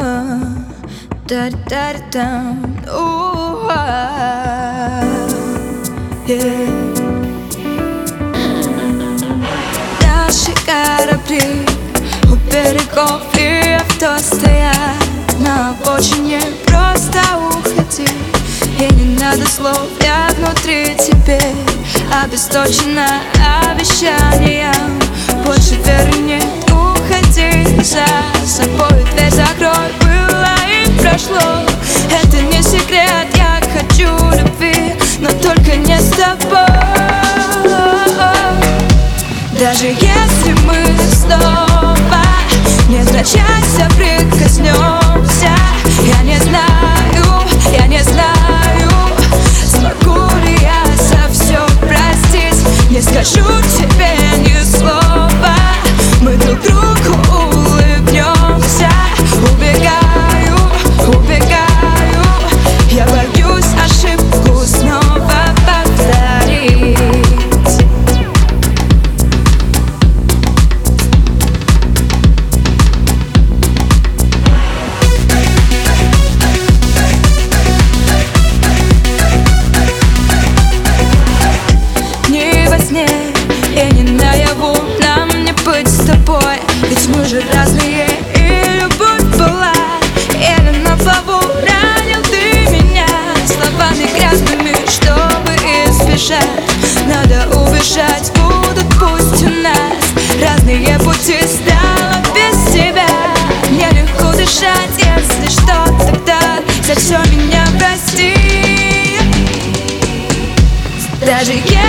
da da da down. Наши корабли у берегов и авто стоят На обочине просто уходи И не надо слов, я внутри теперь Обесточена обещанием Больше Даже если мы снова не прикоснемся magic. Yeah.